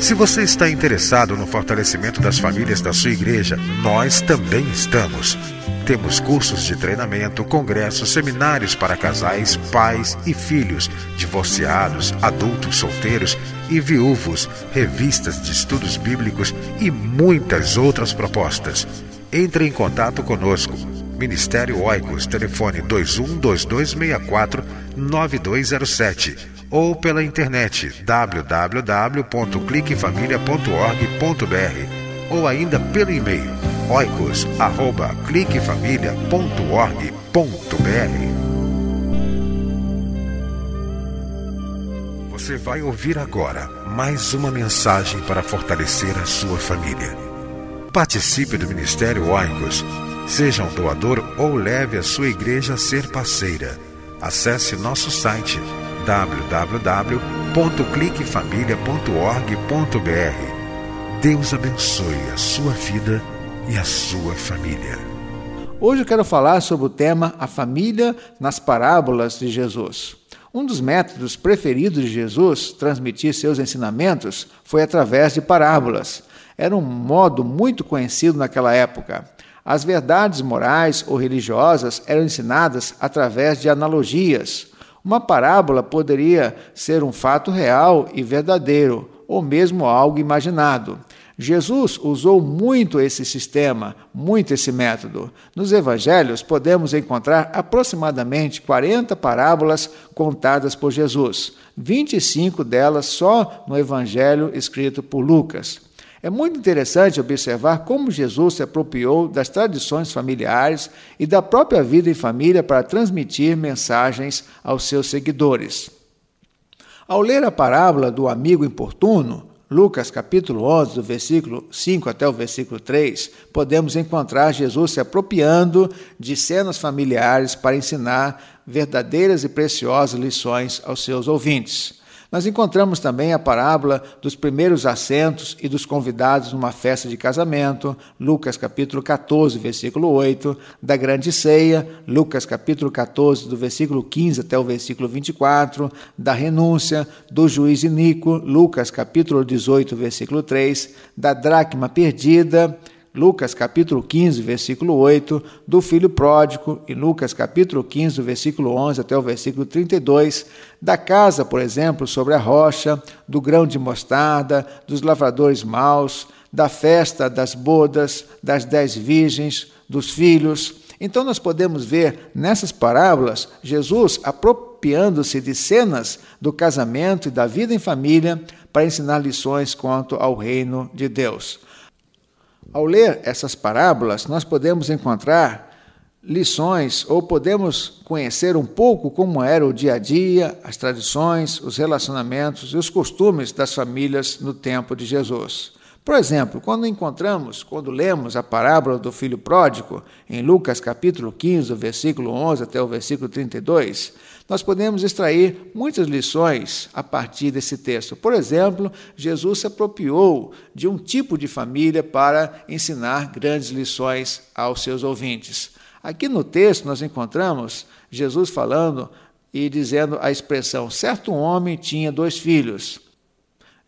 Se você está interessado no fortalecimento das famílias da sua igreja, nós também estamos. Temos cursos de treinamento, congressos, seminários para casais, pais e filhos, divorciados, adultos solteiros e viúvos, revistas de estudos bíblicos e muitas outras propostas. Entre em contato conosco. Ministério Oicos, telefone 212264 9207 ou pela internet www.cliquefamilia.org.br ou ainda pelo e-mail oicos@cliquefamilia.org.br. Você vai ouvir agora mais uma mensagem para fortalecer a sua família. Participe do Ministério Oicos. Seja um doador ou leve a sua igreja a ser parceira. Acesse nosso site www.cliquefamilia.org.br. Deus abençoe a sua vida e a sua família. Hoje eu quero falar sobre o tema A família nas parábolas de Jesus. Um dos métodos preferidos de Jesus transmitir seus ensinamentos foi através de parábolas. Era um modo muito conhecido naquela época. As verdades morais ou religiosas eram ensinadas através de analogias. Uma parábola poderia ser um fato real e verdadeiro, ou mesmo algo imaginado. Jesus usou muito esse sistema, muito esse método. Nos evangelhos podemos encontrar aproximadamente 40 parábolas contadas por Jesus, 25 delas só no evangelho escrito por Lucas. É muito interessante observar como Jesus se apropriou das tradições familiares e da própria vida em família para transmitir mensagens aos seus seguidores. Ao ler a parábola do amigo importuno, Lucas capítulo 11, do versículo 5 até o versículo 3, podemos encontrar Jesus se apropriando de cenas familiares para ensinar verdadeiras e preciosas lições aos seus ouvintes. Nós encontramos também a parábola dos primeiros assentos e dos convidados numa festa de casamento, Lucas capítulo 14, versículo 8, da grande ceia, Lucas capítulo 14, do versículo 15 até o versículo 24, da renúncia, do juiz iníquo, Lucas capítulo 18, versículo 3, da dracma perdida, Lucas capítulo 15, versículo 8, do filho pródigo, e Lucas capítulo 15, versículo 11 até o versículo 32, da casa, por exemplo, sobre a rocha, do grão de mostarda, dos lavradores maus, da festa das bodas, das dez virgens, dos filhos. Então nós podemos ver nessas parábolas Jesus apropriando-se de cenas do casamento e da vida em família para ensinar lições quanto ao reino de Deus. Ao ler essas parábolas, nós podemos encontrar lições ou podemos conhecer um pouco como era o dia a dia, as tradições, os relacionamentos e os costumes das famílias no tempo de Jesus. Por exemplo, quando encontramos, quando lemos a parábola do filho pródigo, em Lucas capítulo 15, versículo 11 até o versículo 32, nós podemos extrair muitas lições a partir desse texto. Por exemplo, Jesus se apropriou de um tipo de família para ensinar grandes lições aos seus ouvintes. Aqui no texto nós encontramos Jesus falando e dizendo a expressão: certo homem tinha dois filhos.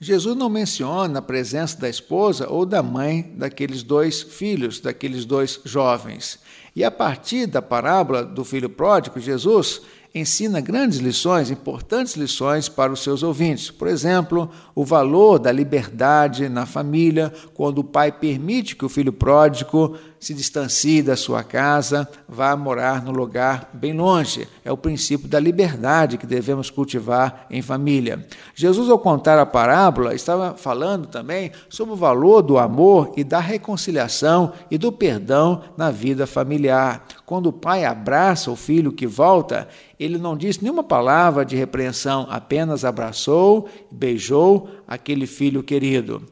Jesus não menciona a presença da esposa ou da mãe daqueles dois filhos, daqueles dois jovens. E a partir da parábola do filho pródigo, Jesus ensina grandes lições, importantes lições para os seus ouvintes. Por exemplo, o valor da liberdade na família, quando o pai permite que o filho pródigo se distancie da sua casa, vá morar no lugar bem longe. É o princípio da liberdade que devemos cultivar em família. Jesus, ao contar a parábola, estava falando também sobre o valor do amor e da reconciliação e do perdão na vida familiar. Quando o pai abraça o filho que volta, ele não disse nenhuma palavra de repreensão, apenas abraçou, beijou aquele filho querido.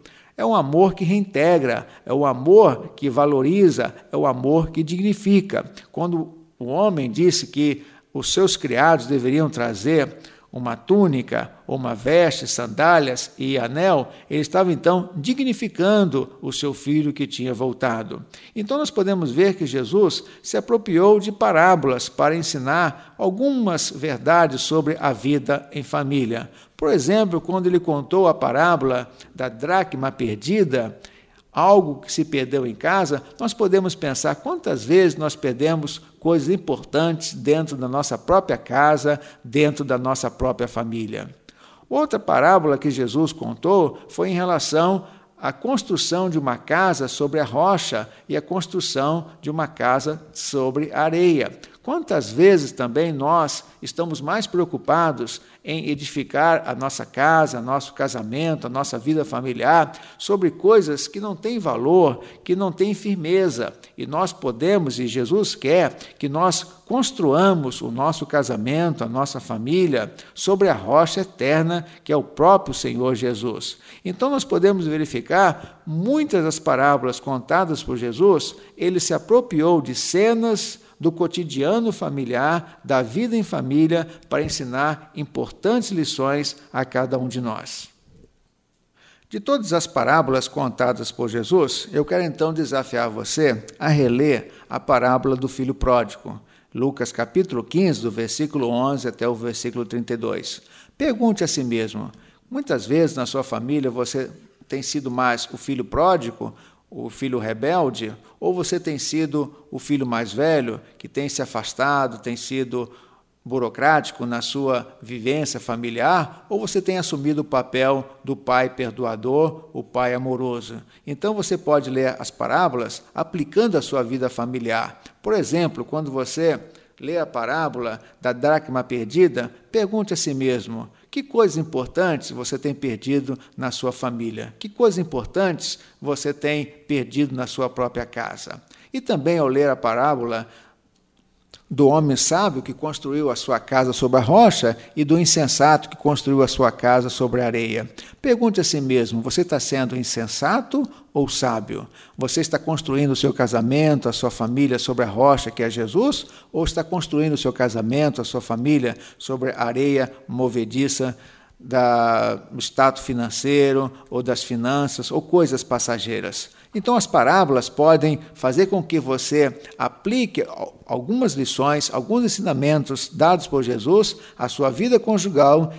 É um amor que reintegra, é o um amor que valoriza, é o um amor que dignifica. Quando o homem disse que os seus criados deveriam trazer uma túnica, uma veste, sandálias e anel, ele estava então dignificando o seu filho que tinha voltado. Então nós podemos ver que Jesus se apropriou de parábolas para ensinar algumas verdades sobre a vida em família. Por exemplo, quando ele contou a parábola da dracma perdida, algo que se perdeu em casa, nós podemos pensar quantas vezes nós perdemos coisas importantes dentro da nossa própria casa, dentro da nossa própria família. Outra parábola que Jesus contou foi em relação à construção de uma casa sobre a rocha e a construção de uma casa sobre a areia. Quantas vezes também nós estamos mais preocupados em edificar a nossa casa, nosso casamento, a nossa vida familiar sobre coisas que não têm valor, que não têm firmeza. E nós podemos, e Jesus quer, que nós construamos o nosso casamento, a nossa família, sobre a rocha eterna que é o próprio Senhor Jesus. Então nós podemos verificar muitas das parábolas contadas por Jesus, ele se apropriou de cenas do cotidiano familiar, da vida em família, para ensinar importantes lições a cada um de nós. De todas as parábolas contadas por Jesus, eu quero então desafiar você a reler a parábola do filho pródigo, Lucas capítulo 15, do versículo 11 até o versículo 32. Pergunte a si mesmo: muitas vezes na sua família você tem sido mais o filho pródigo o filho rebelde, ou você tem sido o filho mais velho, que tem se afastado, tem sido burocrático na sua vivência familiar, ou você tem assumido o papel do pai perdoador, o pai amoroso. Então você pode ler as parábolas aplicando a sua vida familiar. Por exemplo, quando você lê a parábola da dracma perdida, pergunte a si mesmo: que coisas importantes você tem perdido na sua família? Que coisas importantes você tem perdido na sua própria casa? E também, ao ler a parábola do homem sábio que construiu a sua casa sobre a rocha e do insensato que construiu a sua casa sobre a areia. Pergunte a si mesmo: você está sendo insensato ou sábio? Você está construindo o seu casamento, a sua família sobre a rocha que é Jesus? Ou está construindo o seu casamento, a sua família sobre a areia movediça? Do status financeiro ou das finanças ou coisas passageiras. Então, as parábolas podem fazer com que você aplique algumas lições, alguns ensinamentos dados por Jesus à sua vida conjugal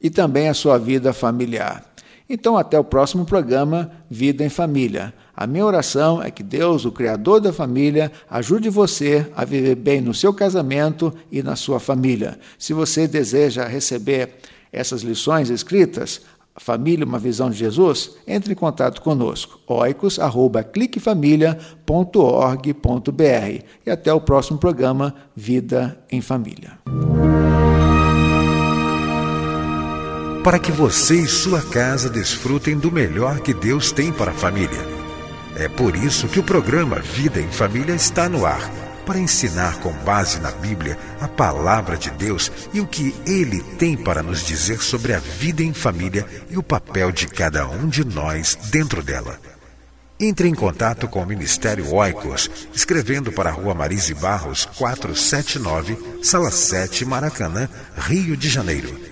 e também à sua vida familiar. Então, até o próximo programa Vida em Família. A minha oração é que Deus, o Criador da família, ajude você a viver bem no seu casamento e na sua família. Se você deseja receber essas lições escritas, Família, uma visão de Jesus, entre em contato conosco, oicos.cliquefamilia.org.br e até o próximo programa Vida em Família. Para que você e sua casa desfrutem do melhor que Deus tem para a família. É por isso que o programa Vida em Família está no ar para ensinar com base na Bíblia a palavra de Deus e o que ele tem para nos dizer sobre a vida em família e o papel de cada um de nós dentro dela. Entre em contato com o Ministério Oicos, escrevendo para a Rua Marise Barros, 479, Sala 7, Maracanã, Rio de Janeiro.